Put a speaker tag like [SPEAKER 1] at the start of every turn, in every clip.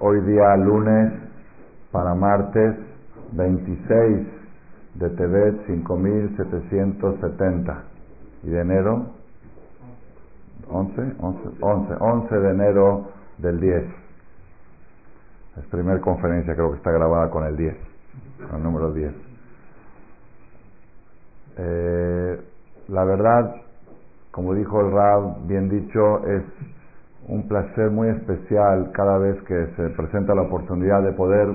[SPEAKER 1] Hoy día lunes para martes 26 de Tebet 5770 y de enero 11, 11, 11, 11 de enero del 10. Es primera conferencia, creo que está grabada con el 10, con el número 10. Eh, la verdad, como dijo el Rab, bien dicho, es un placer muy especial cada vez que se presenta la oportunidad de poder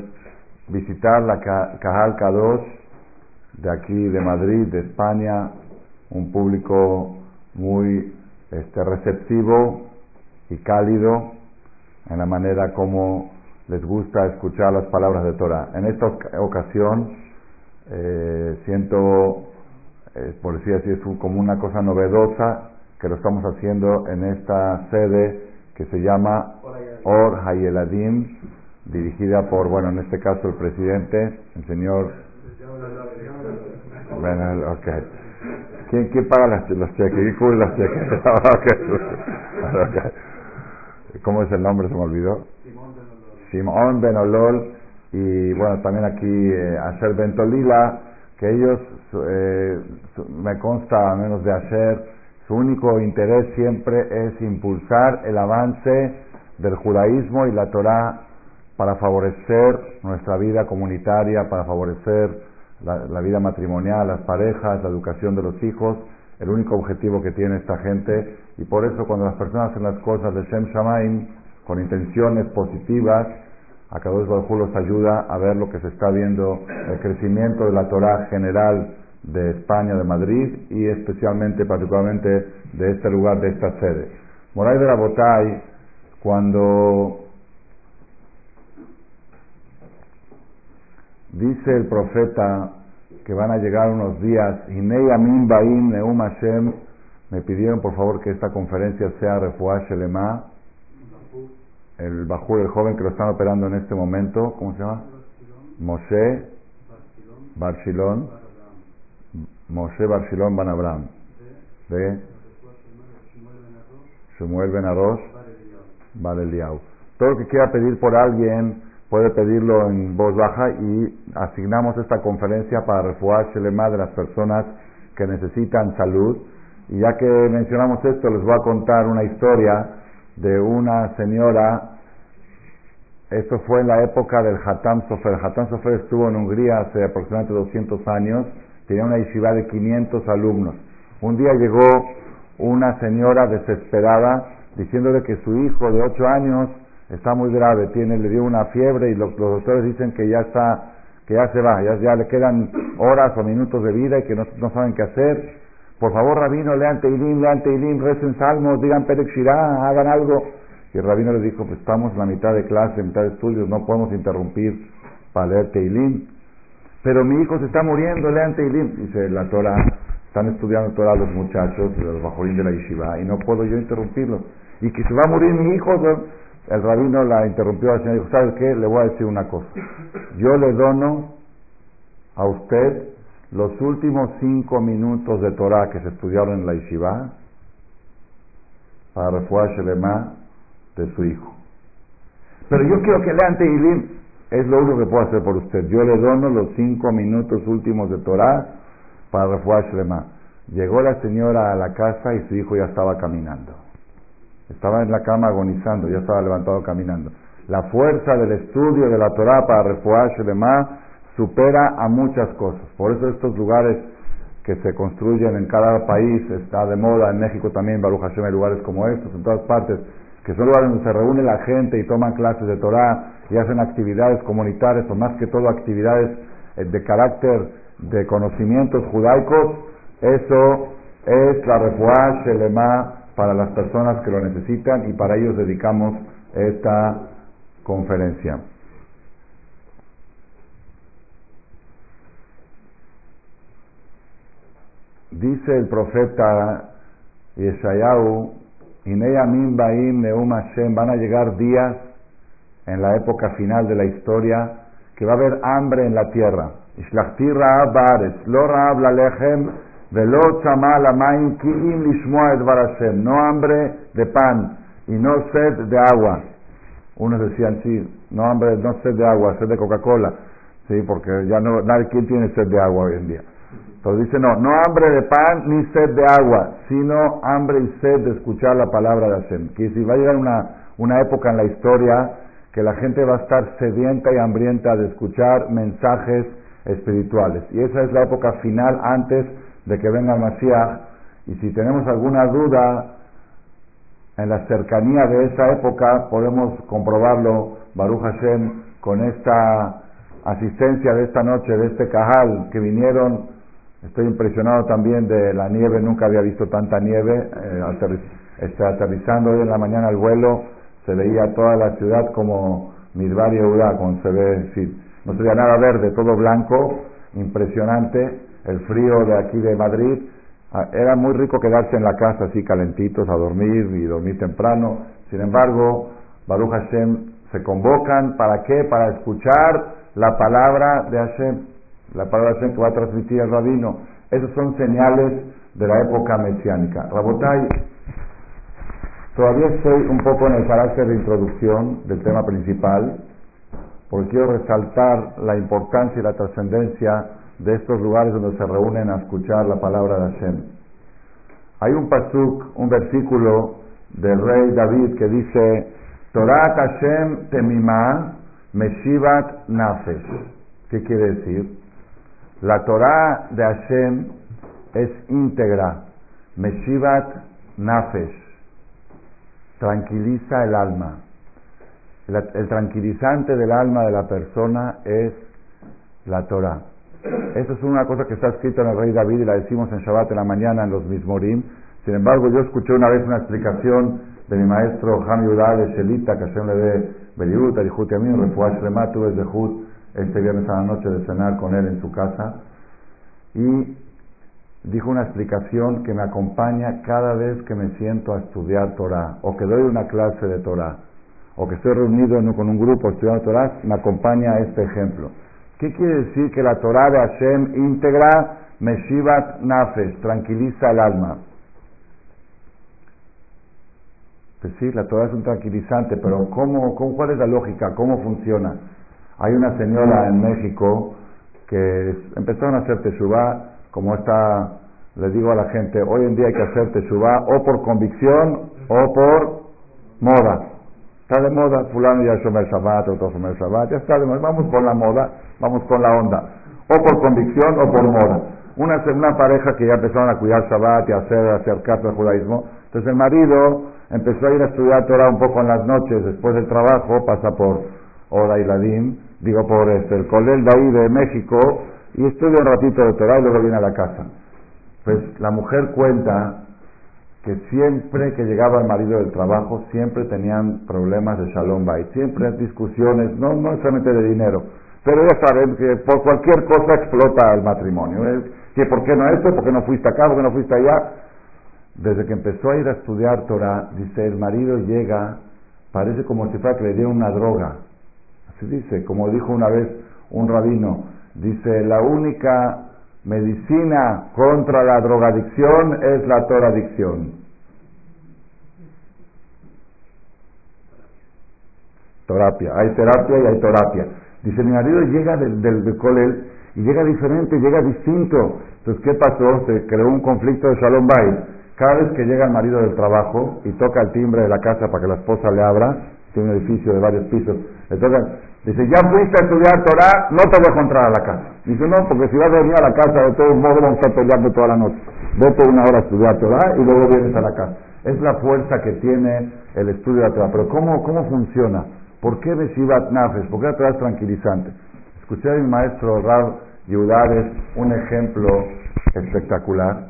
[SPEAKER 1] visitar la Cajal K2 de aquí, de Madrid, de España, un público muy este, receptivo y cálido en la manera como les gusta escuchar las palabras de Torah. En esta ocasión eh, siento, eh, por decir así, es como una cosa novedosa que lo estamos haciendo en esta sede que se llama Or Hayeladim, dirigida por, bueno, en este caso el presidente, el señor... Bueno, ok. ¿Quién, quién paga las, los cheques? ¿Quién cubre los cheques? ¿Cómo es el nombre? Se me olvidó. Simón Benolol. Y bueno, también aquí eh, Asher Bentolila, que ellos, eh, me consta, a menos de Asher, su único interés siempre es impulsar el avance del judaísmo y la Torah para favorecer nuestra vida comunitaria, para favorecer la, vida matrimonial, las parejas, la educación de los hijos, el único objetivo que tiene esta gente. Y por eso cuando las personas hacen las cosas de Shem Shamaim con intenciones positivas, a cada vez los ayuda a ver lo que se está viendo, el crecimiento de la Torah general de España, de Madrid y especialmente, particularmente de este lugar, de esta sede. Moray de la Botay, cuando dice el profeta que van a llegar unos días, Inei Amin Baim Neum Hashem, me pidieron por favor que esta conferencia sea Refuah Shelema, el Bajur, el joven que lo están operando en este momento, ¿cómo se llama? Moshe Barshilon Moshe Barshilón Ban Abraham, de Shmuel Ben Arosh, Liao. Todo lo que quiera pedir por alguien puede pedirlo en voz baja y asignamos esta conferencia para refugiar Shelema de las personas que necesitan salud. Y ya que mencionamos esto, les voy a contar una historia de una señora. Esto fue en la época del Hatam Sofer. Hatam Sofer estuvo en Hungría hace aproximadamente 200 años tenía una yeshiva de 500 alumnos. Un día llegó una señora desesperada diciéndole que su hijo de 8 años está muy grave, tiene, le dio una fiebre y los, doctores dicen que ya está, que ya se va, ya, ya le quedan horas o minutos de vida y que no, saben qué hacer. Por favor, rabino, lean Teilim, lean Teilim, recen salmos, digan Perek hagan algo. Y el rabino le dijo, pues estamos en la mitad de clase, en mitad de estudios, no podemos interrumpir para leer Teilim. Pero mi hijo se está muriendo, lean Teilim. Dice la Torah, están estudiando Torah los muchachos, los bajorín de la yeshiva, y no puedo yo interrumpirlo. Y que se va a morir mi hijo. El rabino la interrumpió al señor y dijo, ¿sabes qué? Le voy a decir una cosa. Yo le dono a usted los últimos cinco minutos de Torah que se estudiaron en la yeshiva para refugiarse de su hijo. Pero yo quiero que lean Teilim. Es lo único que puedo hacer por usted. Yo le dono los cinco minutos últimos de Torah para Shlema. Llegó la señora a la casa y su hijo ya estaba caminando. Estaba en la cama agonizando, ya estaba levantado caminando. La fuerza del estudio de la Torah para refugiar Shlema supera a muchas cosas. Por eso estos lugares que se construyen en cada país, está de moda, en México también, Baruch Hashem, hay lugares como estos, en todas partes, que son lugares donde se reúne la gente y toman clases de Torah y hacen actividades comunitarias o más que todo actividades eh, de carácter de conocimientos judaicos, eso es la refuah shelema para las personas que lo necesitan y para ellos dedicamos esta conferencia. Dice el profeta Yeshayahu van a llegar días en la época final de la historia que va a haber hambre en la tierra. No hambre de pan y no sed de agua. Unos decían, sí, no hambre, no sed de agua, sed de Coca-Cola, sí, porque ya no, nadie, ¿quién tiene sed de agua hoy en día? Entonces dice, no, no hambre de pan ni sed de agua, sino hambre y sed de escuchar la palabra de Hashem. Que si va a llegar una, una época en la historia que la gente va a estar sedienta y hambrienta de escuchar mensajes espirituales. Y esa es la época final antes de que venga el Mashiach. Y si tenemos alguna duda en la cercanía de esa época, podemos comprobarlo, Baruch Hashem, con esta asistencia de esta noche, de este cajal que vinieron Estoy impresionado también de la nieve, nunca había visto tanta nieve. Eh, este, aterrizando hoy en la mañana el vuelo, se veía toda la ciudad como Midbar y como se ve, sí, no se veía nada verde, todo blanco, impresionante. El frío de aquí de Madrid, ah, era muy rico quedarse en la casa así calentitos a dormir y dormir temprano. Sin embargo, Baruch Hashem se convocan, ¿para qué? Para escuchar la palabra de Hashem la palabra que va a transmitir el rabino. Esos son señales de la época mesiánica. Rabotai, todavía estoy un poco en el carácter de introducción del tema principal, porque quiero resaltar la importancia y la trascendencia de estos lugares donde se reúnen a escuchar la palabra de Hashem. Hay un pasuk, un versículo del rey David que dice, Torah Hashem temimah meshivat nafesh. ¿Qué quiere decir? La Torah de Hashem es íntegra. Meshivat Nafesh. Tranquiliza el alma. El, tranquilizante del alma de la persona es la Torah. Esa es una cosa que está escrita en el rey David y la decimos en Shabbat en la mañana en los Mismorim. Sin embargo, yo escuché una vez una explicación de mi maestro Ham Yudá de Shelita, que Hashem le dé Beliut, Arihut Yamin, Refuash Lema, tuve Zehut, este viernes a la noche de cenar con él en su casa y dijo una explicación que me acompaña cada vez que me siento a estudiar Torah o que doy una clase de Torah o que estoy reunido con un grupo estudiando Torah, me acompaña este ejemplo. ¿Qué quiere decir que la Torah de Hashem íntegra Meshivat Nafesh, tranquiliza el alma? Pues sí, la Torah es un tranquilizante, pero ¿cómo, cómo, ¿cuál es la lógica? ¿Cómo funciona? Hay una señora en México que empezaron a hacer teshuvá, como está, les digo a la gente, hoy en día hay que hacer teshuvá o por convicción o por moda. Está de moda, fulano ya Shomer Shabbat, otro Shomer Shabbat, ya está de moda, vamos con la moda, vamos con la onda. O por convicción o por moda. Una, una pareja que ya empezaron a cuidar Shabbat y a hacer, acercarse al judaísmo. Entonces el marido empezó a ir a estudiar Torah un poco en las noches, después del trabajo, pasa por Oda y digo por este, el Colel de ahí de México, y estudia un ratito de Torah y luego viene a la casa. Pues la mujer cuenta que siempre que llegaba el marido del trabajo, siempre tenían problemas de Shalom Bay, siempre discusiones, no, no solamente de dinero, pero ya saben que por cualquier cosa explota el matrimonio. Que por qué no esto, por qué no fuiste acá, por qué no fuiste allá. Desde que empezó a ir a estudiar Torah, dice, el marido llega, parece como si fuera que le dieron una droga dice, como dijo una vez un rabino, dice, la única medicina contra la drogadicción es la toradicción. Terapia, hay terapia y hay terapia. Dice, mi marido llega del, del, colel y llega diferente, llega distinto. Entonces, ¿qué pasó? Se creó un conflicto de Shalom Bay. Cada vez que llega el marido del trabajo y toca el timbre de la casa para que la esposa le abra, tiene un edificio de varios pisos, toca, Dice, ya fuiste a estudiar Torah, no te dejo entrar a la casa. Dice, no, porque si vas a venir a la casa, de todos modos vamos a peleando toda la noche. Vete una hora a estudiar Torah y luego vienes a la casa. Es la fuerza que tiene el estudio de Torah. Pero ¿cómo, cómo funciona? ¿Por qué Beshivat Nafes? ¿Por qué la Torah es tranquilizante? Escuché a mi maestro Rab Yehudares un ejemplo espectacular.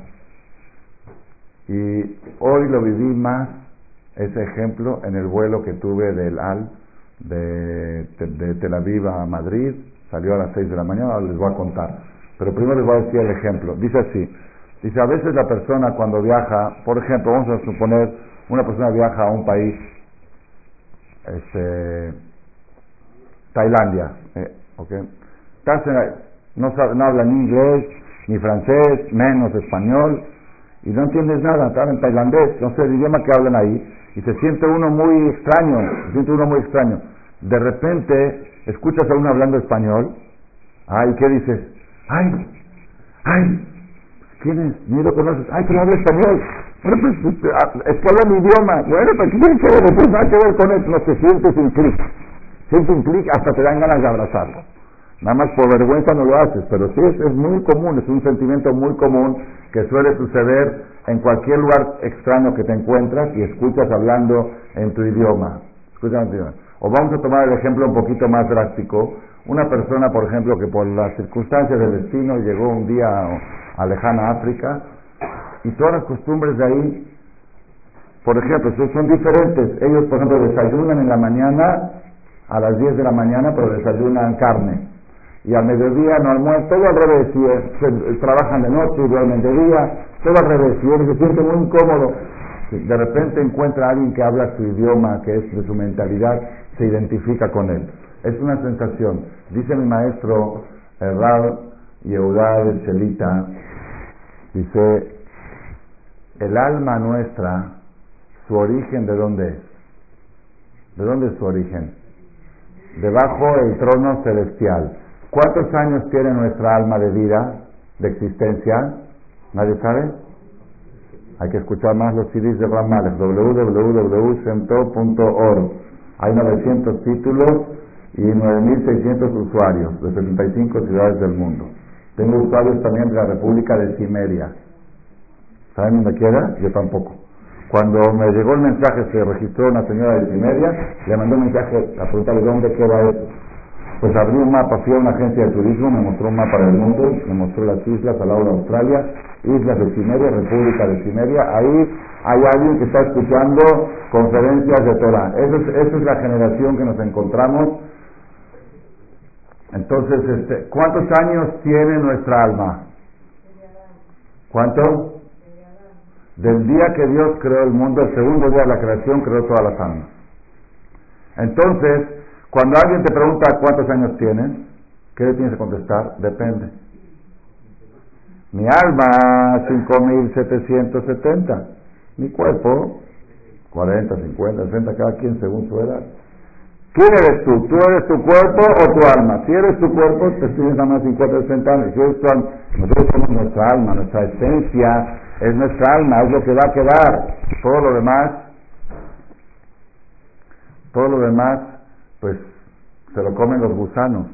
[SPEAKER 1] Y hoy lo viví más, ese ejemplo, en el vuelo que tuve del Al de, Tel Aviv a Madrid, salió a las 6 de la mañana, les voy a contar. Pero primero les voy a decir el ejemplo. Dice así, dice, a veces la persona cuando viaja, por ejemplo, vamos a suponer, una persona viaja a un país, este, Tailandia, eh, okay. no, no habla ni inglés, ni francés, menos español, y no entiendes nada, hablan tailandés, no sé el idioma que hablan ahí, y se siente uno muy extraño, se siente uno muy extraño. De repente escuchas a uno hablando español, ay, ¿qué dices? Ay, ay, ¿quién es? Ni lo conoces, ay, pero habla español. Pues, pues es que habla mi idioma. Bueno, pues ¿qué tiene que ver? Pues nada que ver con eso, no te sientes un clic. Sientes un clic, hasta te dan ganas de abrazarlo. Nada más por vergüenza no lo haces, pero sí es, es muy común, es un sentimiento muy común que suele suceder en cualquier lugar extraño que te encuentras y escuchas hablando en tu idioma. O vamos a tomar el ejemplo un poquito más drástico. Una persona, por ejemplo, que por las circunstancias del destino llegó un día a, lejana África y todas las costumbres de ahí, por ejemplo, son diferentes. Ellos, por ejemplo, desayunan en la mañana a las 10 de la mañana, pero desayunan carne y al mediodía no almuerzan, todo al revés, y trabajan de noche y duermen de día, todo al revés, y uno se siente muy incómodo. De repente encuentra a alguien que habla su idioma, que es de su mentalidad, se identifica con él. Es una sensación. Dice mi maestro Rab Yehudá el Chelita, dice, el alma nuestra, su origen de dónde es? ¿De dónde es su origen? Debajo del trono celestial. ¿Cuántos años tiene nuestra alma de vida, de existencia? ¿Nadie sabe? Hay que escuchar más los CDs de Ramales, www.cento.org. Hay 900 títulos y 9.600 usuarios de 75 ciudades del mundo. Tengo usuarios también de la República de Cimeria. ¿Saben dónde queda? Yo tampoco. Cuando me llegó el mensaje, se registró una señora de Cimeria, le mandó un mensaje a preguntarle dónde queda eso. Pues abrí un mapa, fui a una agencia de turismo, me mostró un mapa del mundo, me mostró las islas al lado de Australia, islas de Cimeria, República de Cimeria, ahí hay alguien que está escuchando conferencias de Torah. Esa es, esa es la generación que nos encontramos. Entonces, este, ¿cuántos años tiene nuestra alma? ¿Cuánto? Del día que Dios creó el mundo, el segundo día de la creación, creó todas las almas. Entonces, cuando alguien te pregunta cuántos años tienes, ¿qué le tienes que contestar? Depende. Mi alma, 5.770. Mi cuerpo, 40, 50, 60, cada quien según su edad. ¿Quién eres tú? ¿Tú eres tu cuerpo o tu alma? Si eres tu cuerpo, te tienes a más 50, 60 años. Si eres tu alma, nosotros somos nuestra alma, nuestra esencia es nuestra alma, es lo que va a quedar. Todo lo demás, todo lo demás pues se lo comen los gusanos.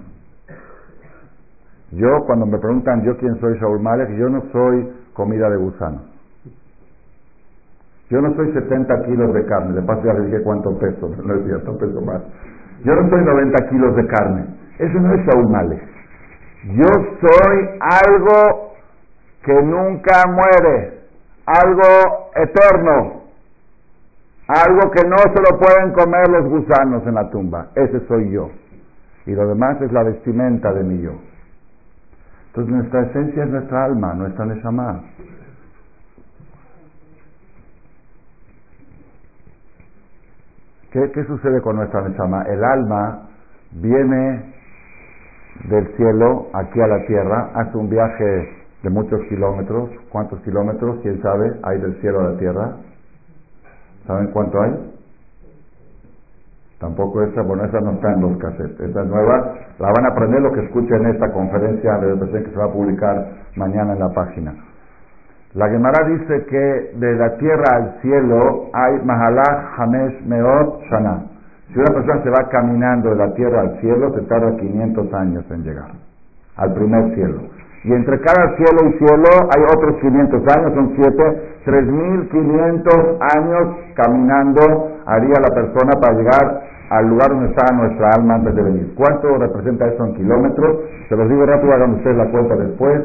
[SPEAKER 1] Yo, cuando me preguntan yo quién soy Shaul Malek, yo no soy comida de gusanos. Yo no soy 70 kilos de carne, de paso ya le dije cuánto peso, no es cierto, peso más. Yo no soy 90 kilos de carne, eso no es Shaul Malek. Yo soy algo que nunca muere, algo eterno. Algo que no se lo pueden comer los gusanos en la tumba. Ese soy yo. Y lo demás es la vestimenta de mi yo. Entonces nuestra esencia es nuestra alma, nuestra neshama. ¿Qué, ¿Qué sucede con nuestra neshama? El alma viene del cielo aquí a la tierra, hace un viaje de muchos kilómetros. ¿Cuántos kilómetros? ¿Quién sabe? Hay del cielo a la tierra. ¿Saben cuánto hay? Tampoco esa, bueno, esa no está en los cassettes. Esa es nueva. La van a aprender lo que escuchen en esta conferencia de que se va a publicar mañana en la página. La Gemara dice que de la tierra al cielo hay Mahalach Hamesh Meot Shana. Si una persona se va caminando de la tierra al cielo, se tarda 500 años en llegar al primer cielo. Y entre cada cielo y cielo hay otros 500 años, son 7, 3.500 años caminando haría la persona para llegar al lugar donde está nuestra alma antes de venir. ¿Cuánto representa eso en kilómetros? Se los digo rápido, hagan ustedes la cuenta después.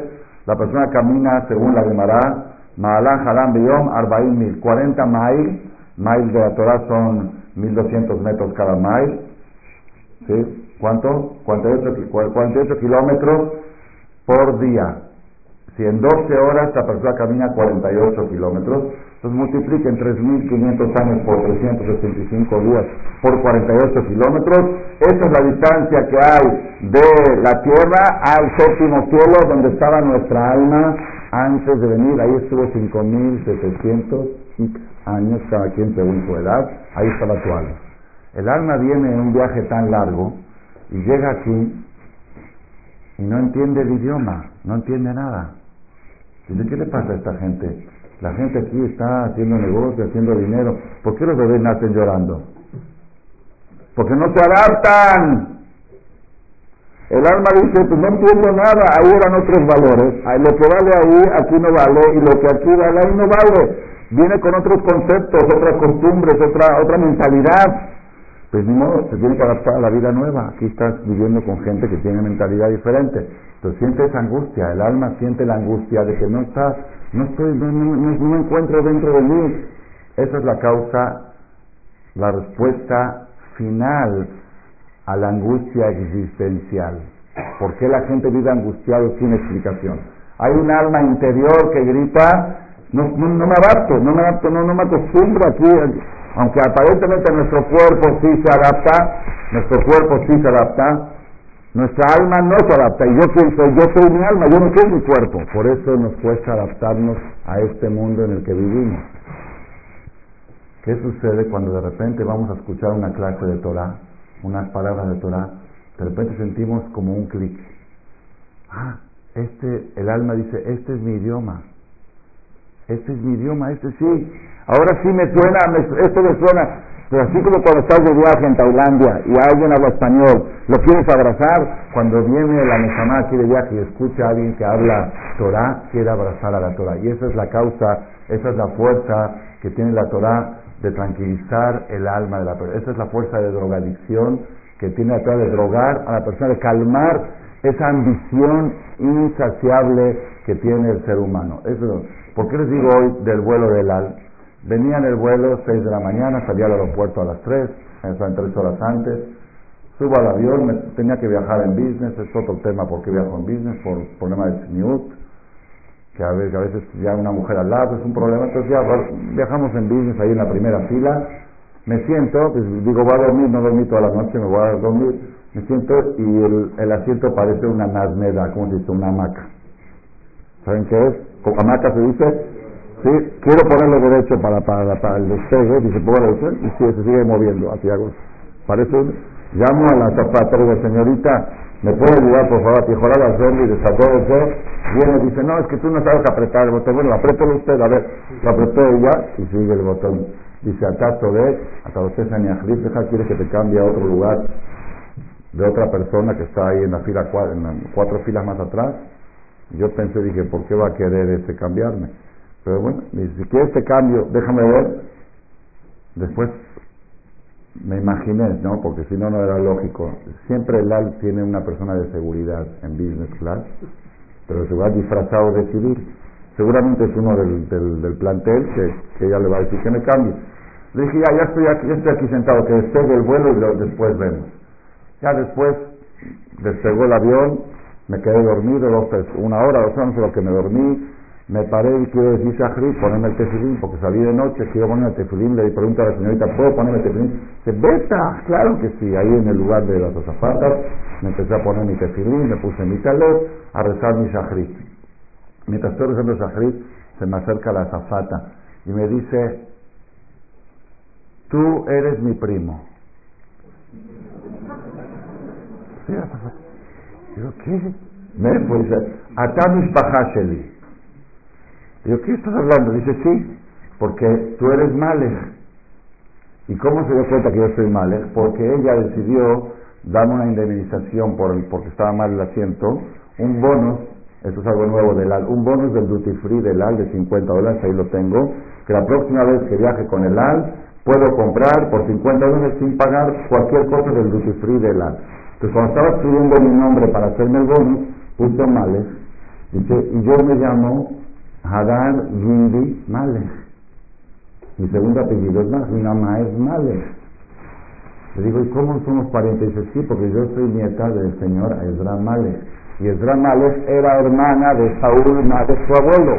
[SPEAKER 1] La persona camina, según la Gemara, Ma'alán, Halam, Beyom, Arbaim mil. 40 mail, mail de la Torah son 1200 metros cada mail. ¿Sí? ¿Cuánto? 48, 48 kilómetros por día. Si en 12 horas la persona camina 48 kilómetros, entonces multipliquen 3.500 años por 365 días por 48 kilómetros. Esa es la distancia que hay de la tierra al séptimo cielo donde estaba nuestra alma antes de venir. Ahí estuvo 5.700 X años, cada quien según su edad, ahí estaba tu alma. El alma viene en un viaje tan largo y llega aquí y no entiende el idioma, no entiende nada. Dice, ¿qué le pasa a esta gente? La gente aquí está haciendo negocio, haciendo dinero. ¿Por qué los bebés nacen llorando? Porque no se adaptan. El alma dice, pues no entiendo nada, ahí eran otros valores. Lo que vale ahí, aquí no vale, y lo que aquí vale, ahí no vale. Viene con otros conceptos, otras costumbres, otra, otra mentalidad. Pues no, se tiene que adaptar a la vida nueva. Aquí estás viviendo con gente que tiene mentalidad diferente. Entonces siente esa angustia, el alma siente la angustia de que no está, no estoy, no, no encuentro dentro de mí. Esa es la causa, la respuesta final a la angustia existencial. ¿Por qué la gente vive angustiado sin explicación? Hay un alma interior que grita, no, no, me adapto, no me adapto, no, no me acostumbro aquí, aunque aparentemente nuestro cuerpo sí se adapta, nuestro cuerpo sí se adapta, nuestra alma no se adapta. Y yo quién soy, yo soy mi alma, yo no soy mi cuerpo. Por eso nos cuesta adaptarnos a este mundo en el que vivimos. ¿Qué sucede cuando de repente vamos a escuchar una clase de Torah? unas palabras de Torah, de repente sentimos como un clic. Ah, este, el alma dice, este es mi idioma. Este es mi idioma, este sí. Ahora sí me suena, esto me suena. Pero así como cuando estás de viaje en Tailandia y alguien habla español, lo quieres abrazar, cuando viene la Neshama aquí de viaje y escucha a alguien que habla Torah, quiere abrazar a la Torah. Y esa es la causa, esa es la fuerza que tiene la Torah de tranquilizar el alma de la persona. Esa es la fuerza de drogadicción que tiene atrás de drogar a la persona, de calmar esa ambición insaciable que tiene el ser humano. Eso, ¿Por qué les digo hoy del vuelo del al? Venía en el vuelo 6 de la mañana, salía al aeropuerto a las 3, en tres horas antes, subo al avión, me, tenía que viajar en business, es otro tema porque viajo en business, por problema de SNIUT, que a veces, a veces ya una mujer al lado es un problema, entonces ya viajamos en business ahí en la primera fila, me siento, pues digo, voy a dormir, no dormí toda la noche, me voy a dormir, me siento y el, el asiento parece una nazmeda, como se dice, una hamaca. ¿Saben qué es? ¿Con hamaca se dice? Sí, quiero ponerlo derecho para, para, para el despegue, dice, derecho, y sí, se sigue moviendo hacia algo. Parece, llamo a la zapata, digo, señorita, ¿Me puede ayudar, por favor, a tijorar la zombie de eso? Viene y dice, no, es que tú no sabes apretar el botón. Bueno, apriételo usted, a ver. Lo apretó ella y sigue el botón. Dice, acaso ve, hasta usted deja, quiere que te cambie a otro lugar de otra persona que está ahí en la fila, en cuatro filas más atrás. Y yo pensé, dije, ¿por qué va a querer este cambiarme? Pero bueno, dice, si quiere este cambio, déjame ver. Después me imaginé, ¿no? Porque si no, no era lógico. Siempre el AL tiene una persona de seguridad en business class, pero se va disfrazado de civil. Seguramente es uno del, del, plantel que, que, ella le va a decir que me cambie. Le dije, ya, ya estoy aquí, ya estoy aquí sentado, que despegue el vuelo y después vemos. Ya después despegó el avión, me quedé dormido dos, una hora, dos horas, lo que me dormí, me paré y quiero decir Shahri, ponerme el tefilín, porque salí de noche, quiero ponerme el tefilín, le pregunto a la señorita, ¿puedo ponerme el tefilín? Dice, beta, claro que sí, ahí en el lugar de las azafatas, me empecé a poner mi tefilín, me puse mi talet, a rezar mi Shahri. Mientras estoy rezando el Shahri, se me acerca la azafata y me dice, tú eres mi primo. Digo, ¿qué? Me pues, Atamish Sheli. ¿Qué estás hablando? Dice, sí, porque tú eres Malek. ¿Y cómo se dio cuenta que yo soy Malek? Porque ella decidió darme una indemnización por el, porque estaba mal el asiento, un bonus, esto es algo nuevo del AL, un bonus del duty free del AL de 50 dólares, ahí lo tengo, que la próxima vez que viaje con el AL puedo comprar por 50 dólares sin pagar cualquier cosa del duty free del AL. Entonces cuando estaba escribiendo mi nombre para hacerme el bonus, puse Malek, dice, y yo me llamo Hadar Gindi Malek. Mi segundo apellido es Malek, mi mamá es Malek. Le digo, ¿y cómo somos parientes? Dice, sí, porque yo soy nieta del señor Ezra Malek. Y Ezra Malek era hermana de Saúl Malek, su abuelo.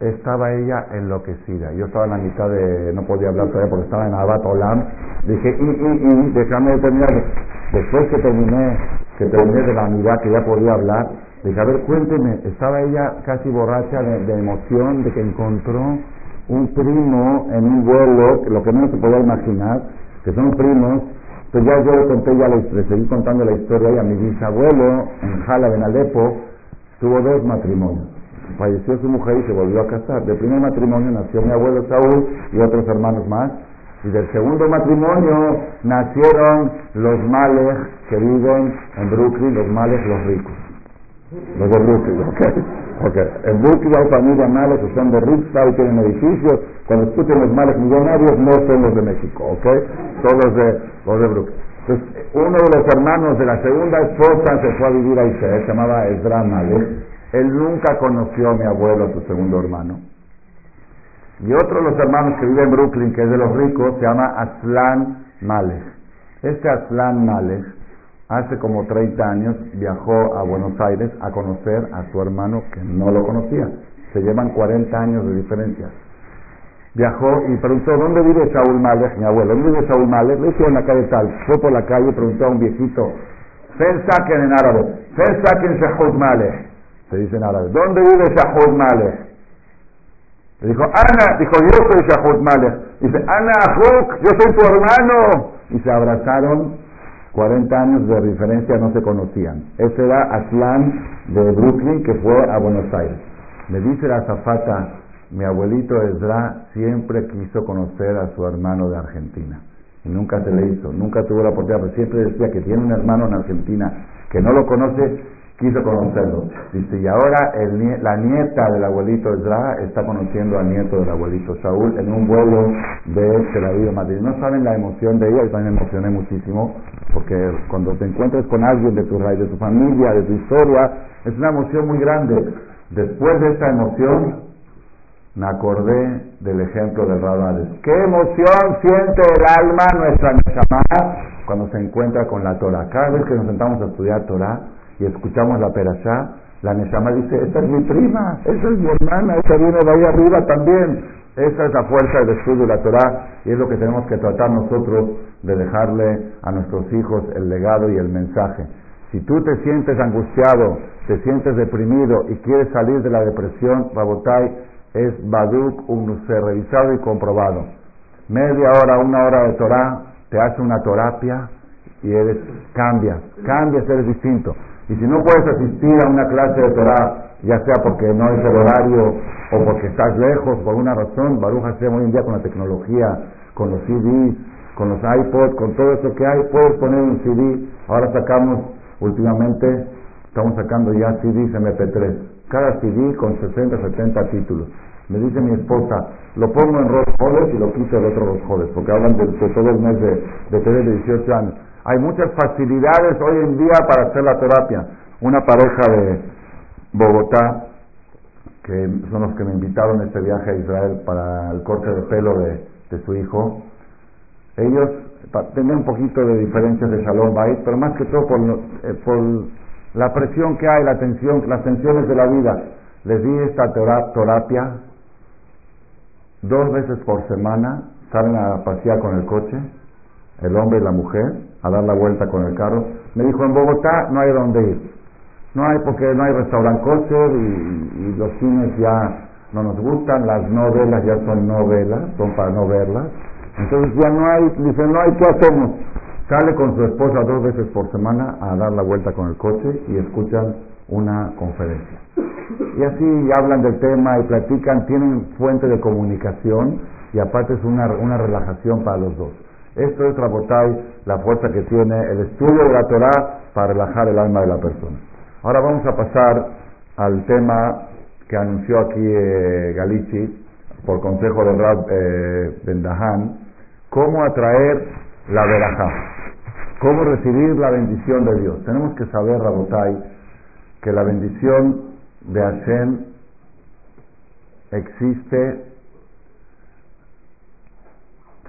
[SPEAKER 1] Estaba ella enloquecida. Yo estaba en la mitad de, no podía hablar todavía porque estaba en Abat Olam. Dije, y, y, y, déjame terminar. Después que terminé, que terminé de la mitad que ya podía hablar, dije, a ver, cuénteme, estaba ella casi borracha de, emoción de que encontró un primo en un vuelo, lo que no se podía imaginar, que son primos. Entonces ya yo le conté, ya le, seguí contando la historia y a mi bisabuelo en Jala, en Alepo, tuvo dos matrimonios. Falleció su mujer y se volvió a casar. Del primer matrimonio nació mi abuelo Saúl y otros hermanos más. Y del segundo matrimonio nacieron los males que viven en Brooklyn, los males, los ricos. Los de Brooklyn, ok. okay. En Brooklyn hay familias males que son de Rixa y tienen edificios. Cuando escuchen los males millonarios, no son los de México, ok. Son los de, los de Brooklyn. Entonces, uno de los hermanos de la segunda esposa se fue a vivir a Israel, se llamaba Ezra Malek. Él nunca conoció a mi abuelo, a su segundo hermano. Y otro de los hermanos que vive en Brooklyn, que es de los ricos, se llama Aslan Malek. Este Aslan Malek, hace como 30 años, viajó a Buenos Aires a conocer a su hermano que no lo conocía. Se llevan 40 años de diferencia. Viajó y preguntó, ¿dónde vive Saúl Malek, mi abuelo? ¿Dónde vive Saúl Malek? Le dijo en la calle tal. Fue por la calle y preguntó a un viejito, Fen Saken en árabe, Fen Saken Shahud Malek. Se dice en árabe, ¿dónde vive Shahud Malek? Le dijo, Ana, dijo, yo soy Shahut Malek. Dice, Ana Ahuk, yo soy tu hermano. Y se abrazaron, 40 años de diferencia no se conocían. Ese era Aslan de Brooklyn que fue a Buenos Aires. Me dice la zafata, mi abuelito Ezra siempre quiso conocer a su hermano de Argentina. Y nunca se le hizo, nunca tuvo la oportunidad, pero siempre decía que tiene un hermano en Argentina que no lo conoce quiso conocerlo. Dice, y ahora el, la nieta del abuelito Ezra está conociendo al nieto del abuelito Saúl en un vuelo de Tel Aviv Madrid. No saben la emoción de ella, yo también me emocioné muchísimo, porque cuando te encuentres con alguien de tu raíz, de tu familia, de tu historia, es una emoción muy grande. Después de esta emoción, me acordé del ejemplo del Rabades. ¿Qué emoción siente el alma nuestra Neshama cuando se encuentra con la Torah? Cada vez que nos sentamos a estudiar Torah, y escuchamos la perashá, la Neshama dice, esta es mi prima, esa es mi hermana, esa viene de ahí arriba también. Esa es la fuerza del estudio de la Torah y es lo que tenemos que tratar nosotros de dejarle a nuestros hijos el legado y el mensaje. Si tú te sientes angustiado, te sientes deprimido y quieres salir de la depresión, Rabotai, es Baduk Umnuse, revisado y comprobado. Media hora, una hora de Torah, te hace una terapia y eres, cambias, cambias, eres distinto. Y si no puedes asistir a una clase de Torah, ya sea porque no es el horario o porque estás lejos, por una razón, Baruch Hashem hoy en día con la tecnología, con los CDs, con los iPods, con todo eso que hay, puedes poner un CD. Ahora sacamos, últimamente, estamos sacando ya CDs MP3. Cada CD con 60, 70 títulos. Me dice mi esposa, lo pongo en Ross y lo quito del otro Ross porque hablan de, todo el mes de, de de 18 años. Hay muchas facilidades hoy en día para hacer la terapia. Una pareja de Bogotá, que son los que me invitaron este viaje a Israel para el corte de pelo de, su hijo, ellos tenían un poquito de diferencias de Shalom Bait, pero más que todo por, eh, por la presión que hay, la tensión, las tensiones de la vida. Les di esta terapia dos veces por semana, salen a pasear con el coche, el hombre y la mujer, a dar la vuelta con el carro. Me dijo, en Bogotá no hay dónde ir. No hay porque no hay restaurante coche y, los cines ya no nos gustan, las novelas ya son novelas, son para no verlas. Entonces ya no hay, dice, no hay, ¿qué hacemos? Sale con su esposa dos veces por semana a dar la vuelta con el coche y escuchan una conferencia. Y así hablan del tema y platican, tienen fuente de comunicación y aparte es una, una relajación para los dos. Esto es Rabotai, la fuerza que tiene el estudio de la Torah para relajar el alma de la persona. Ahora vamos a pasar al tema que anunció aquí eh, Galici por consejo de Rab eh, Bendahan, cómo atraer la verajá, cómo recibir la bendición de Dios. Tenemos que saber, Rabotai, que la bendición de Hashem existe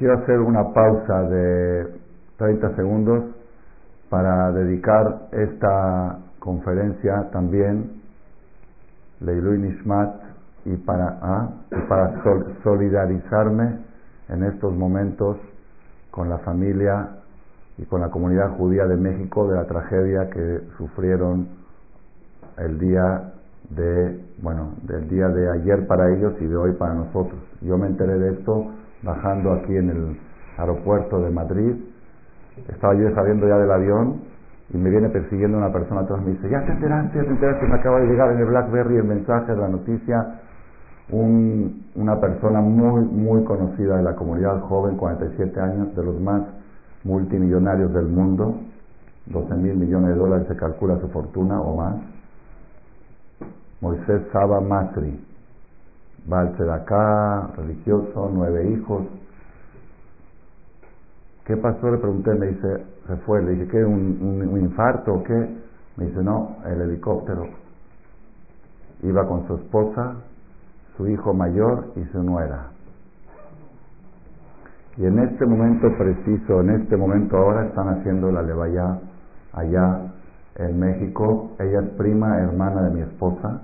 [SPEAKER 1] Quiero hacer una pausa de 30 segundos para dedicar esta conferencia también Leilui Nishmat y para, ah, para solidarizarme en estos momentos con la familia y con la comunidad judía de México de la tragedia que sufrieron el día de, bueno, del día de ayer para ellos y de hoy para nosotros. Yo me enteré de esto bajando aquí en el aeropuerto de Madrid. Estaba yo saliendo ya del avión y me viene persiguiendo una persona atrás. Me dice, ya te enteraste, ya te enteraste, me acaba de llegar en el Blackberry el mensaje de la noticia. Un, una persona muy, muy conocida de la comunidad joven, 47 años, de los más multimillonarios del mundo, 12 mil millones de dólares se calcula su fortuna o más. Moisés Saba Matri, acá, religioso, nueve hijos. ¿Qué pasó? Le pregunté, me dice, se fue, le dije, ¿qué? ¿Un, un, infarto o qué? Me dice, no, el helicóptero. Iba con su esposa, su hijo mayor y su nuera. Y en este momento preciso, en este momento ahora están haciendo la levaya allá en México. Ella es prima, hermana de mi esposa.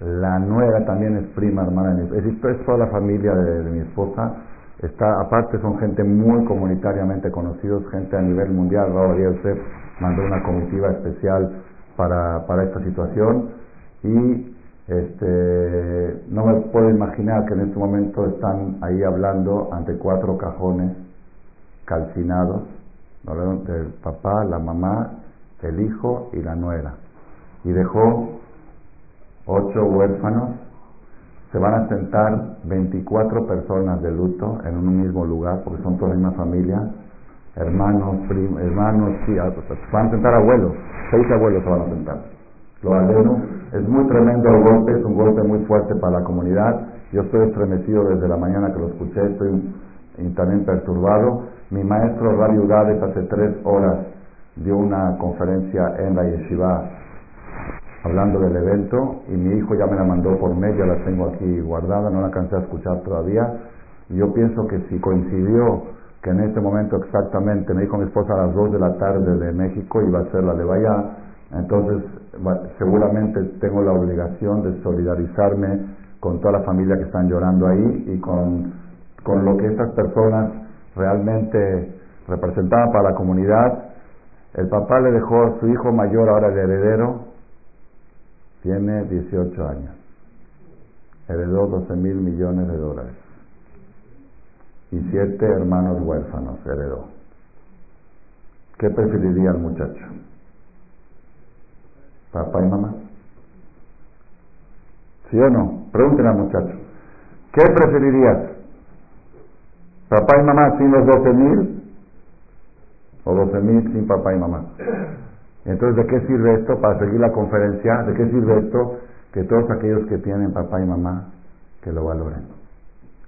[SPEAKER 1] La nuera también es prima, hermana de mi esposa. Es toda la familia de, mi esposa. Está, aparte son gente muy comunitariamente conocidos, gente a nivel mundial. Raúl usted mandó una comitiva especial para, para esta situación y este, no me puedo imaginar que en este momento están ahí hablando ante cuatro cajones calcinados, del papá, la mamá, el hijo y la nuera. Y dejó ocho huérfanos. Se van a sentar 24 personas de luto en un mismo lugar, porque son toda la misma familia, hermanos, primos, hermanos, sí, pues, van a sentar abuelos, seis abuelos se van a sentar. Lo aleno es muy tremendo el golpe, es un golpe muy fuerte para la comunidad. Yo estoy estremecido desde la mañana que lo escuché, estoy también perturbado. Mi maestro Radio Gades hace tres horas dio una conferencia en la yeshiva hablando del evento y mi hijo ya me la mandó por mail, ya la tengo aquí guardada, no la alcancé a escuchar todavía. Yo pienso que si coincidió que en este momento exactamente me dijo mi esposa a las 2 de la tarde de México iba a ser la de Bahía, entonces seguramente tengo la obligación de solidarizarme con toda la familia que están llorando ahí y con, con lo que estas personas realmente representaban para la comunidad. El papá le dejó a su hijo mayor, ahora el heredero, tiene 18 años. Heredó 12 mil millones de dólares. Y siete hermanos huérfanos heredó. ¿Qué preferiría el muchacho? papá y mamá. ¿Sí o no? Pregúntenle al muchacho. ¿Qué preferirías? ¿Papá y mamá sin los 12 mil? ¿O 12 mil sin papá y mamá? Entonces, ¿de qué sirve esto? Para seguir la conferencia, ¿de qué sirve esto? Que todos aquellos que tienen papá y mamá, que lo valoren,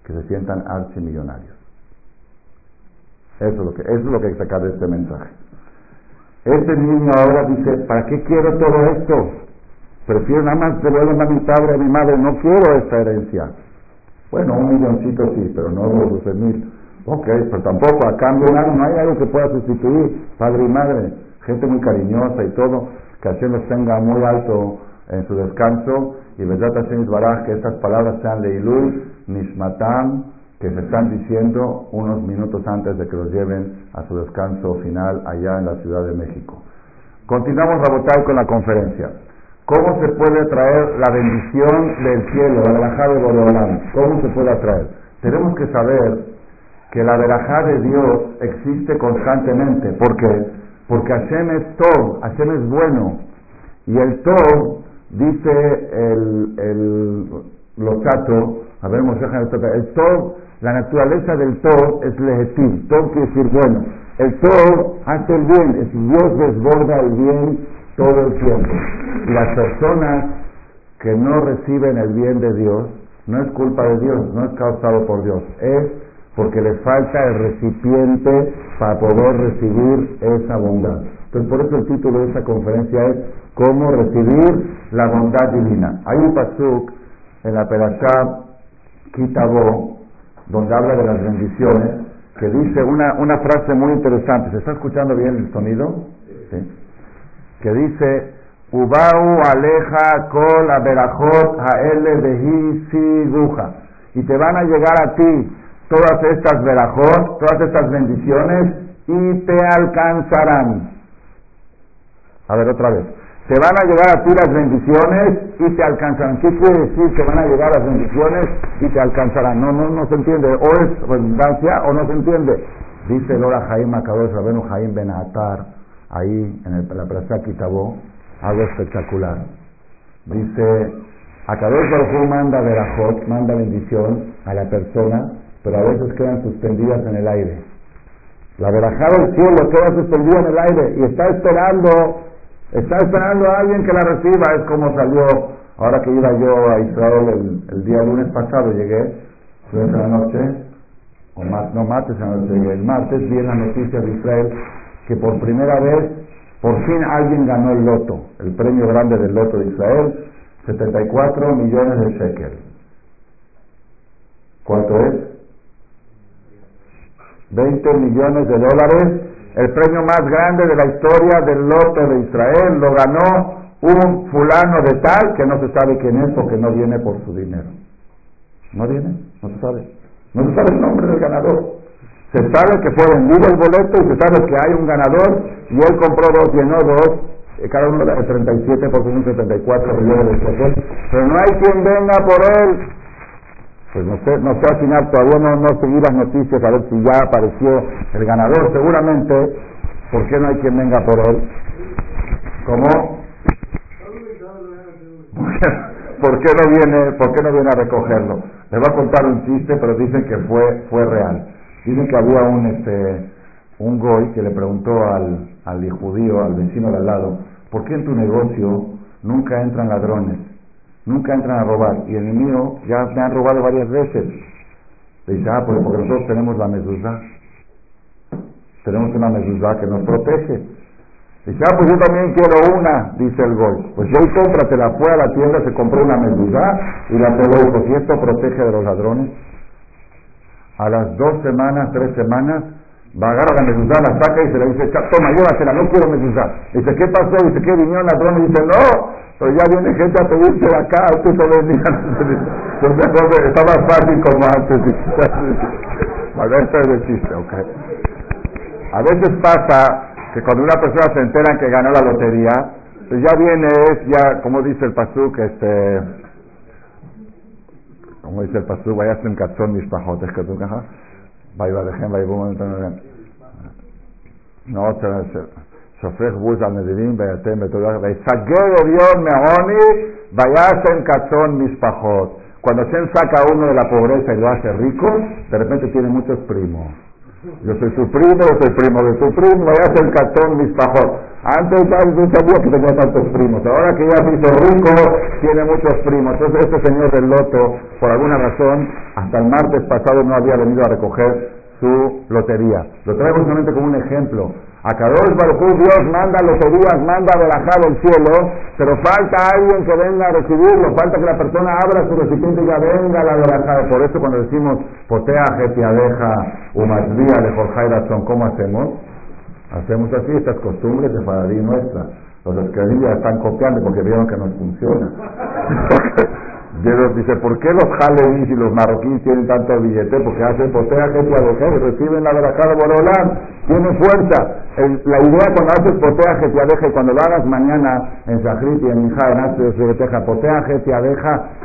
[SPEAKER 1] que se sientan archimillonarios. Eso es lo que, eso es lo que hay que sacar de este mensaje. Este niño ahora dice, ¿para qué quiero todo esto? Prefiero nada más devolverme a mi padre, a mi madre, no quiero esta herencia. Bueno, un milloncito sí, pero no los mil. Ok, pero tampoco a cambio nada, no hay algo que pueda sustituir, padre y madre, gente muy cariñosa y todo, que Hashem los tenga muy alto en su descanso y verdad Hashem Baraj, que estas palabras sean Leilul, Nishmatam, que se están diciendo unos minutos antes de que los lleven a su descanso final allá en la Ciudad de México. Continuamos a votar con la conferencia. ¿Cómo se puede traer la bendición del cielo, la verajá de Boreolán? ¿Cómo se puede atraer? Tenemos que saber que la verajá de Dios existe constantemente. ¿Por qué? Porque Hashem es todo, Hashem es bueno. Y el todo, dice el, el a ver, el todo la naturaleza del todo es legitim, todo quiere decir bueno. El todo hace el bien, es Dios desborda el bien todo el tiempo. Y las personas que no reciben el bien de Dios, no es culpa de Dios, no es causado por Dios, es porque les falta el recipiente para poder recibir esa bondad. Entonces, por eso el título de esta conferencia es cómo recibir la bondad divina. Hay un pasuk en la Perashá Kitabó, donde habla de las bendiciones, que dice una, una frase muy interesante. ¿Se está escuchando bien el sonido? Sí. Que dice, Ubau aleja kol aberajot haele behi siguja. Y te van a llegar a ti todas estas verajot, todas estas bendiciones, y te alcanzarán. A ver, otra vez. te van a llegar a ti las bendiciones y te alcanzarán. ¿Qué quiere decir que van a llegar las bendiciones y te alcanzarán? No, no, no se entiende. O es redundancia o no se entiende. Dice Lora Jaim Akadosh Rabenu Jaim ahí en el, la Plaza Kitabó, algo espectacular. Dice, Akadosh Baruj manda verajot, manda bendición a la persona, pero a veces quedan suspendidas en el aire. La verajá del cielo queda suspendida en el aire y está esperando Está esperando a alguien que la reciba. Es como salió, ahora que iba yo a Israel el, día lunes pasado, llegué, en la noche, o no martes la el martes vi en las noticias de Israel que por primera vez, por fin alguien ganó el loto, el premio grande del loto de Israel, 74 millones de shekel. ¿Cuánto es? 20 millones de dólares el premio más grande de la historia del loto de Israel lo ganó un fulano de tal que no se sabe quién es porque no viene por su dinero. No viene, no se sabe. No se sabe el nombre del ganador. Se sabe que fue vendido el boleto y se sabe que hay un ganador y él compró dos, llenó dos, eh, cada uno de 37 por 74 millones de pesos, pero no hay quien venga por él. Pues no sé, no sé al final, todavía no, no seguí las noticias a ver si ya apareció el ganador. Seguramente, ¿por qué no hay quien venga por él? ¿Cómo? ¿Por qué no viene, por qué no viene a recogerlo? Les voy a contar un chiste, pero dicen que fue, fue real. Dicen que había un, este, un goy que le preguntó al, al judío, al vecino de al lado, ¿por qué en tu negocio nunca entran ladrones? Nunca entran a robar. Y el mío ya me han robado varias veces. Le dice, ah, pues porque nosotros tenemos la mezuzá. Tenemos una mezuzá que nos protege. Dice, ah, pues yo también quiero una, dice el gol. Pues yo y la fue a la tienda, se compró una mezuzá y la pegó. Pues si esto protege de los ladrones. A las dos semanas, tres semanas, va a agarrar la mezuzá, la saca y se le dice, toma, llévatela, no quiero mezuzá. Dice, ¿qué pasó? Dice, ¿qué vinieron ladrones? Dice, no, pero ya viene gente a pedirse de acá, usted bendiga. Entonces, está fácil como antes. A veces es de chiste, ok. A veces pasa que cuando una persona se entera que ganó la lotería, pues ya viene, es ya, como dice el pasuk, este, como dice el pasuk, vaya a un cachón mis pajotes, que tú, no, שופך בוז על נדיבים ויתם בתודה, ויסגר עליון מעוני וישם כצאן משפחות. Cuando Hashem saca a uno de la pobreza y lo hace rico, de repente tiene muchos primos. Yo soy su primo, yo soy primo de su primo, vaya a ser cartón mis pajos. Antes ya no sabía que tenía tantos primos. Ahora que ya se hizo rico, tiene muchos primos. Entonces este señor del loto, por alguna razón, hasta el martes pasado no había venido a recoger su lotería. Lo traigo solamente como un ejemplo. A Kadosh Baruj Dios manda loterías, manda relajar el cielo, pero falta alguien que venga a recibirlo, falta que la persona abra su recipiente y ya venga la verajá. Por eso cuando decimos potea adeja umasvía de Jorge ¿cómo hacemos? Hacemos así estas costumbres de Fadadí nuestra. Los esclavistas ya están copiando porque vieron que nos funciona. Dios dice, ¿por qué los jaleís y los marroquíes tienen tanto billete? Porque hacen potea que y reciben la verajá de Borolán, tienen fuerza. la idea cuando haces potea que y cuando lo hagas mañana en Sahrit y en Mijá, en Astro potea que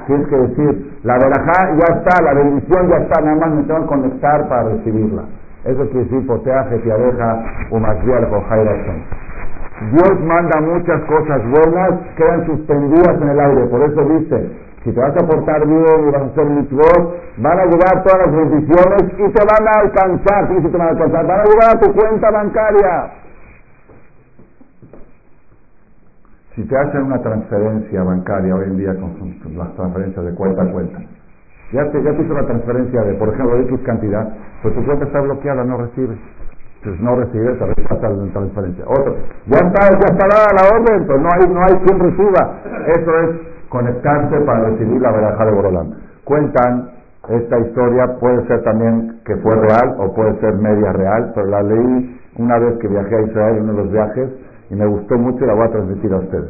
[SPEAKER 1] tienes que decir, la verajá ya está, la bendición ya está, nada más me tengo que conectar para recibirla. Eso quiere decir potea que te adeja, Dios manda muchas cosas buenas, quedan suspendidas en el aire, por eso dice, si te vas a portar bien y vas a hacer mitzvot, van a llegar todas las bendiciones y te van a alcanzar. ¿Sí? te van a alcanzar? Van a llegar a tu cuenta bancaria. Si te hacen una transferencia bancaria hoy en día con, las transferencias de cuenta a cuenta, ya te, ya te hizo la transferencia de, por ejemplo, de X cantidad, pues tu cuenta está bloqueada, no recibes. Entonces no recibes, te rechaza la transferencia. Otro, ya está, ya está dada la orden, pero no hay, no hay quien reciba. Eso es conectarse para recibir la veraja de Borolán. Cuentan esta historia, puede ser también que fue real o puede ser media real, pero la leí una vez que viajé a Israel en uno de los viajes y me gustó mucho y la voy a transmitir a ustedes.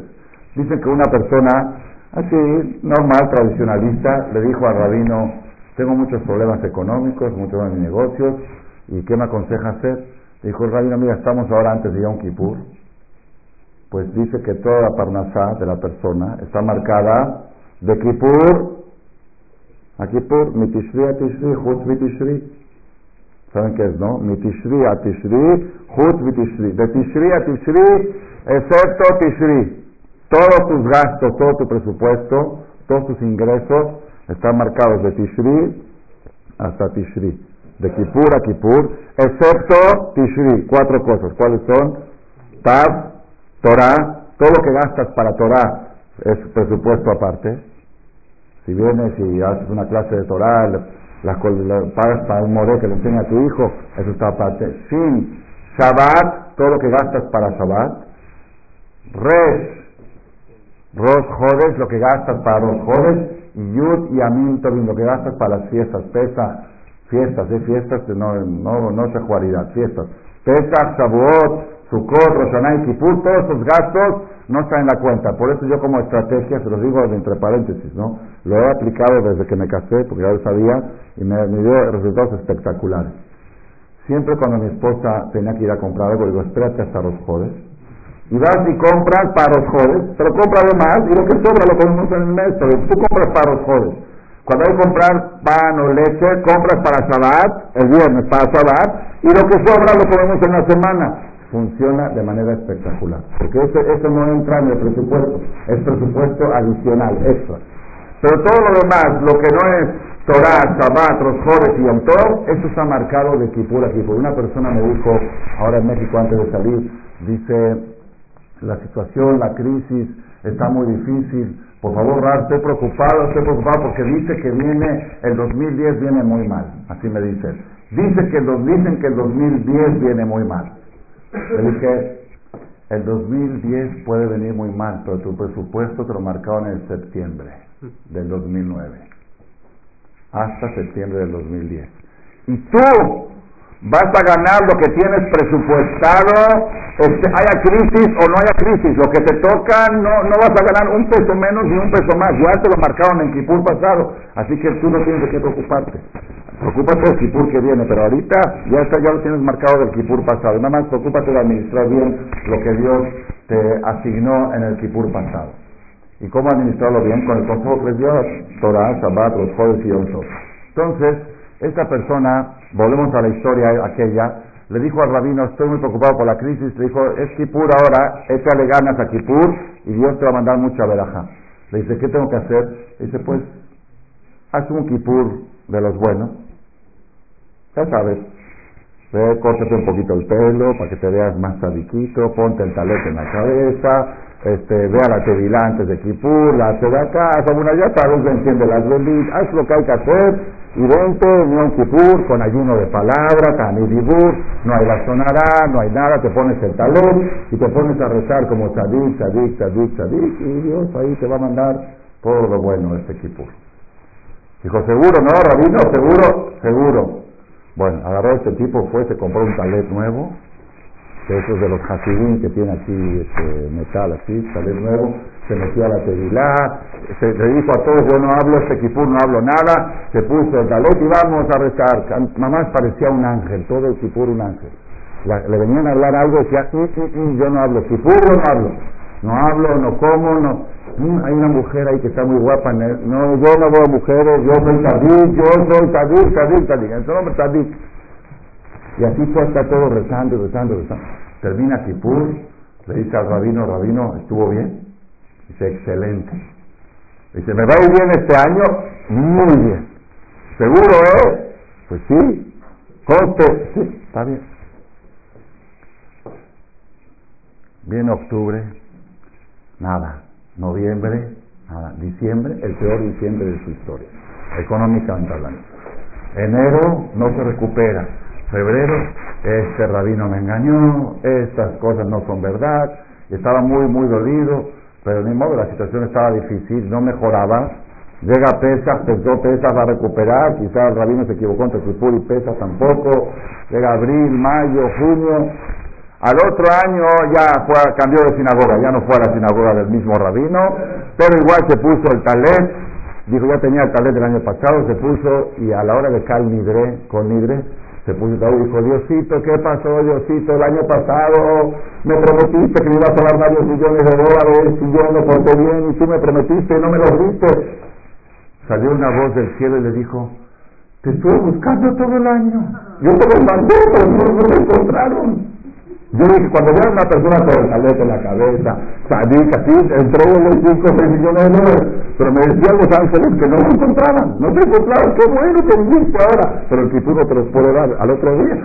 [SPEAKER 1] Dicen que una persona así, normal, tradicionalista, le dijo al rabino, tengo muchos problemas económicos, muchos problemas de negocios, ¿y qué me aconseja hacer? Dijo el rabino, mira, estamos ahora antes de Yom Kippur, pues dice que toda la parnasá de la persona está marcada de Kippur a Kippur, mitishri a tishri, hut mitishri. ¿Saben qué es, no? Mitishri a tishri, hut mitishri. De tishri a tishri, excepto tishri. Todos tus gastos, todo tu presupuesto, todos tus ingresos están marcados de tishri hasta tishri. De Kippur a Kippur, excepto tishri. Cuatro cosas. ¿Cuáles son? Tav, Torah, todo lo que gastas para Torah es presupuesto aparte. Si vienes y haces una clase de Torah, la, pagas para un modelo que le enseña a tu hijo, eso está aparte. Sin Shabbat, todo lo que gastas para Shabbat. Res, Ros Jodes, lo que gastas para los Jodes. Y Yud y Amin lo que gastas para las fiestas. Pesa, fiestas, ¿eh? fiestas, no, no, no sejuaridad, fiestas. Pesach, Shavuot, Sukkot, Roshaná y Kippur, todos esos gastos no están en la cuenta. Por eso yo como estrategia, se los digo entre paréntesis, ¿no? Lo he aplicado desde que me casé, porque ya lo sabía, y me, dio resultados espectaculares. Siempre cuando mi esposa tenía que ir a comprar algo, digo, espérate hasta los jodes. Y vas y compras para los jodes, pero compra de más, y lo que sobra lo ponemos en el mes, pero tú compras para los jodes. Cuando hay que comprar pan o leche, compras para Shabbat, el viernes para Shabbat, y lo que sobra lo ponemos en la semana funciona de manera espectacular. Porque eso, no entra en el presupuesto, es presupuesto adicional, extra. Pero todo lo demás, lo que no es Torah, Shabbat, Rosjores y Autor, eso está marcado de Kipur a Kipur. Una persona me dijo, ahora en México antes de salir, dice, la situación, la crisis está muy difícil. Por favor, Rar, estoy preocupado, estoy preocupado porque dice que viene, el 2010 viene muy mal. Así me dice. Dice que, dicen que el 2010 viene muy mal. Le dije, el 2010 puede venir muy mal, pero tu presupuesto te lo marcaron en septiembre del 2009. Hasta septiembre del 2010. Y tú vas a ganar lo que tienes presupuestado, este, haya crisis o no haya crisis. Lo que te toca no, no vas a ganar un peso menos ni un peso más. Ya te lo marcaron en Kipur pasado, así que tú no tienes de qué preocuparte. Preocúpate del Kipur que viene, pero ahorita ya está, ya lo tienes marcado del Kipur pasado. Nada más preocúpate de administrar bien lo que Dios te asignó en el Kipur pasado. ¿Y cómo administrarlo bien? Con el consejo que Dios, Torah, Shabbat, los jueves y Yom Entonces, esta persona, volvemos a la historia aquella, le dijo al rabino, estoy muy preocupado por la crisis, le dijo, es Kipur ahora, échale ganas a Kipur y Dios te va a mandar mucha veraja. Le dice, ¿qué tengo que hacer? Le dice, pues, haz un Kipur de los buenos, ya sabes, ve, córtate un poquito el pelo para que te veas más sadiquito, ponte el talete en la cabeza, este, ve a la tevilá antes de Kipur, la hace de acá, una ya sabes, enciende las velitas, haz lo que hay que hacer y vente en Kipur con ayuno de palabra, tanidibur, no hay la sonará, no hay nada, te pones el talón y te pones a rezar como sadik, sadik, sadik, sadik y Dios ahí te va a mandar todo lo bueno este Kipur. Dijo, seguro, ¿no, Rabino? Seguro, seguro. Bueno, agarró este tipo, fue, se compró un talet nuevo, que esos de los Hasidim que tiene aquí este metal así, talet nuevo, se metió a la tevilá, se le dijo a todos, yo no hablo este kipur, no hablo nada, se puso el talet y vamos a rezar. Mamá parecía un ángel, todo el kipur un ángel. le venían a hablar algo y decía, mm, mm, mm, yo no hablo kipur, no hablo. No hablo, no como, no. Hay una mujer ahí que está muy guapa. No, yo no veo mujeres, yo soy tadik, yo soy tadik, tadik, tadik. El nombre tadik. Y así fue hasta todo rezando, rezando, rezando. Termina Kipur, le dice al rabino, rabino, ¿estuvo bien? Dice, excelente. Dice, ¿me va a ir bien este año? Muy bien. ¿Seguro, eh? Pues sí. Conste. Sí, está bien. Viene octubre, nada. Noviembre, nada. Diciembre, el peor diciembre de su historia, económicamente hablando. Enero no se recupera. Febrero, este rabino me engañó, estas cosas no son verdad. Estaba muy, muy dolido, pero ni modo, la situación estaba difícil, no mejoraba. Llega Pesach, pensó Pesach va a recuperar, quizás el rabino se equivocó entre Kipur y Pesach tampoco. Llega abril, mayo, junio, al otro año ya fue, cambió de sinagoga, ya no fue a la sinagoga del mismo rabino, pero igual se puso el talet, dijo ya tenía el talet del año pasado, se puso y a la hora de Cal Nidre, con Nidre, Se puso y dijo, Diosito, ¿qué pasó, Diosito? El año pasado me prometiste que me ibas a dar varios millones de dólares y yo no porté bien y tú me prometiste y no me los diste. Salió una voz del cielo y le dijo, te estuve buscando todo el año. Yo te los mandé, pero no me encontraron. Yo dije, cuando vean una persona con el en la cabeza, sadik, así, los 5 o 6 millones de dólares, pero me decían los ángeles que no me encontraban, no te encontraban, qué bueno que viniste ahora, pero el futuro te los puede dar al otro día.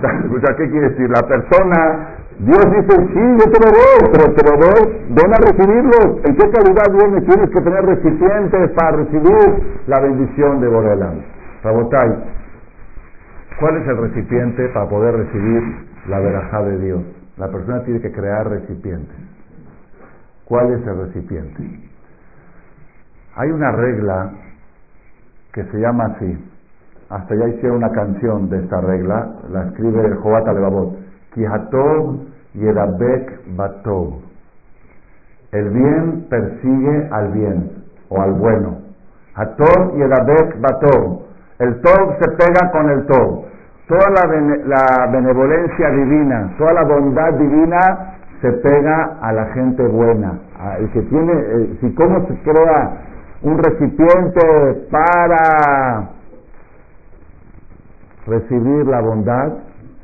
[SPEAKER 1] Sea, ¿qué quiere decir? La persona, Dios dice, sí, yo te lo doy, pero te lo doy, ven a recibirlo. ¿En qué calidad viene? Tienes que tener recipientes para recibir la bendición de Borelam. Rabotai, ¿cuál es el recipiente para poder recibir la verajá de Dios. La persona tiene que crear recipientes. ¿Cuál es el recipiente? Hay una regla que se llama así. Hasta ya hicieron una canción de esta regla, la escribe el Jobat Alevabot. Kihatov Yerabek Batov. El bien persigue al bien o al bueno. Hatov Yerabek Batov. El Tov se pega con el Tov toda la, benevolencia divina, toda la bondad divina se pega a la gente buena. el que tiene, eh, si cómo se crea un recipiente para recibir la bondad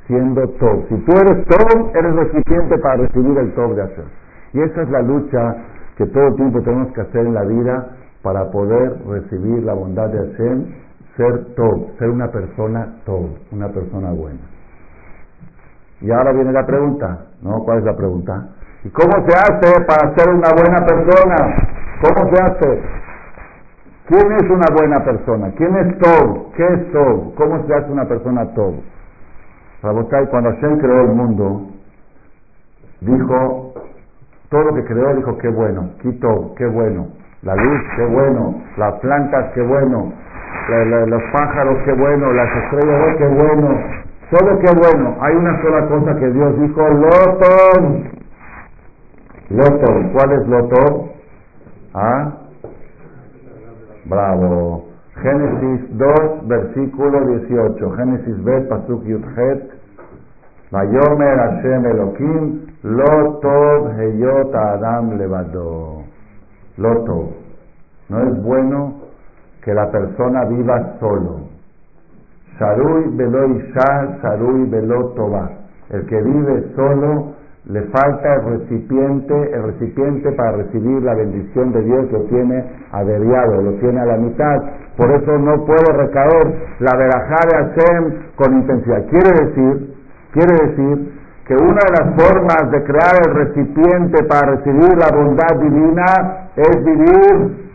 [SPEAKER 1] siendo top. Si tú eres top, eres recipiente para recibir el top de hacer. Y esa es la lucha que todo tiempo tenemos que hacer en la vida para poder recibir la bondad de Hashem ser todo, ser una persona todo, una persona buena. Y ahora viene la pregunta, ¿no? ¿Cuál es la pregunta? ¿Y cómo se hace para ser una buena persona? ¿Cómo se hace? ¿Quién es una buena persona? ¿Quién es todo? ¿Qué es todo? ¿Cómo se hace una persona todo? Rabotai, cuando Hashem creó el mundo, dijo, todo lo que creó, dijo, qué bueno, quito, qué bueno, la luz, qué bueno, las plantas, qué bueno, los pájaros, qué bueno, las estrellas, oh, qué bueno, solo qué bueno. Hay una sola cosa que Dios dijo, Lotón. Lotón, ¿cuál es Lotón? ¿Ah? Bravo. Génesis 2, versículo 18. Génesis B, Pasuk Yudhet. Vayomer Hashem Elohim, Lotov Heyot Adam Levado. Lotov. No es bueno que la persona viva solo. Sarui velo isha, sarui velo toba. El que vive solo le falta el recipiente, el recipiente para recibir la bendición de Dios lo tiene averiado, lo tiene a la mitad. Por eso no puede recaer la verajá de Hashem con intensidad. Quiere decir, quiere decir que una de las formas de crear el recipiente para recibir la bondad divina es vivir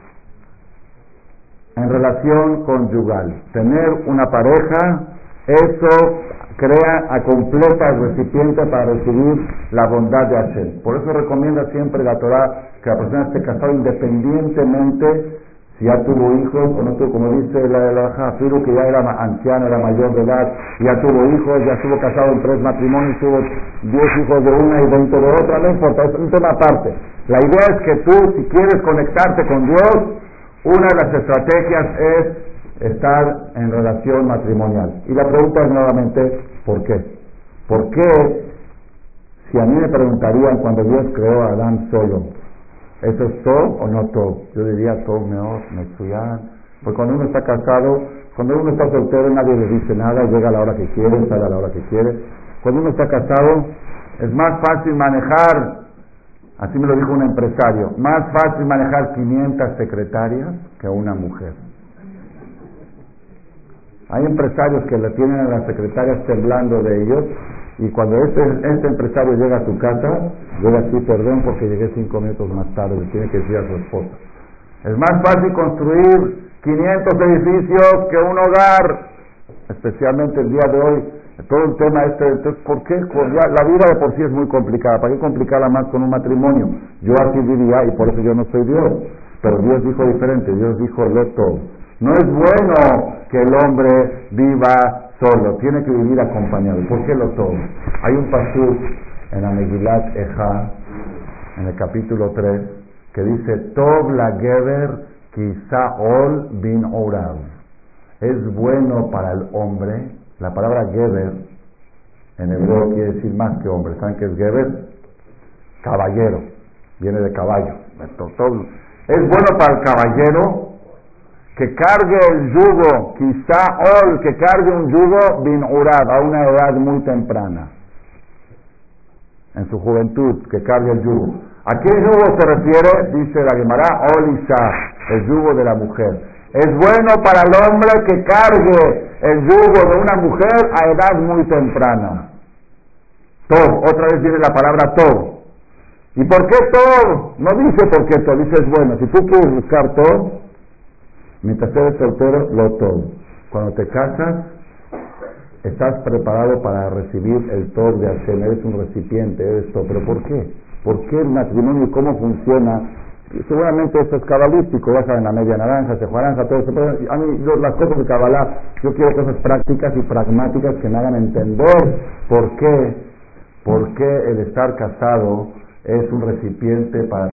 [SPEAKER 1] en relación conyugal. Tener una pareja, eso crea a completa recipiente para recibir la bondad de Hashem. Por eso recomienda siempre la Torah que la persona esté casada independientemente si ya tuvo hijos o no tuvo, como dice la, la Firu, que ya era anciano, era mayor de edad, ya tuvo hijos, ya estuvo casado en tres matrimonios, tuvo diez hijos de una y veinte de otra, no importa, es un tema aparte. La idea es que tú, si quieres conectarte con Dios, una de las estrategias es estar en relación matrimonial. Y la pregunta es nuevamente, ¿por qué? ¿Por qué, si a mí me preguntarían cuando Dios creó a Adán solo, ¿eso es todo o no todo? Yo diría todo mejor, me estudian. Porque cuando uno está casado, cuando uno está soltero nadie le dice nada, llega a la hora que quiere, sale a la hora que quiere. Cuando uno está casado es más fácil manejar Así me lo dijo un empresario. Más fácil manejar 500 secretarias que una mujer. Hay empresarios que le tienen a las secretarias temblando de ellos y cuando este, este empresario llega a su casa, llega así, perdón porque llegué cinco minutos más tarde, tiene que decir a su esposa. Es más fácil construir 500 edificios que un hogar, especialmente el día de hoy todo el tema este, entonces, ¿por qué? la vida de por sí es muy complicada, ¿para qué complicarla más con un matrimonio? Yo así diría y por eso yo no soy Dios, pero Dios dijo diferente, Dios dijo todo. No es bueno que el hombre viva solo, tiene que vivir acompañado. ¿Por qué lo todo? Hay un pasú en Amegilat Eja, en el capítulo 3, que dice, Tov la Geber ol bin Orav. Es bueno para el hombre La palabra Geber en hebreo quiere decir más que hombre. ¿Saben qué es Geber? Caballero. Viene de caballo. Es bueno para el caballero que cargue el yugo, quizá ol, que cargue un yugo bin urad a una edad muy temprana. En su juventud, que cargue el yugo. ¿A qué yugo se refiere? Dice la Gemara, ol el yugo de la mujer. Es bueno para el hombre que cargue el yugo de una mujer a edad muy temprana. Todo, otra vez viene la palabra todo. ¿Y por qué todo? No dice por qué todo, dice es bueno. Si tú puedes buscar todo, mientras eres soltero, lo todo. Cuando te casas, estás preparado para recibir el todo de Hashem, eres un recipiente, eres todo. ¿Pero por qué? ¿Por qué el matrimonio y cómo funciona? Seguramente esto es cabalístico, ya saben, la media naranja, se naranja, todo eso. Pero a mí, las cosas de cabalá, yo quiero cosas prácticas y pragmáticas que me hagan entender por qué, por qué el estar casado es un recipiente para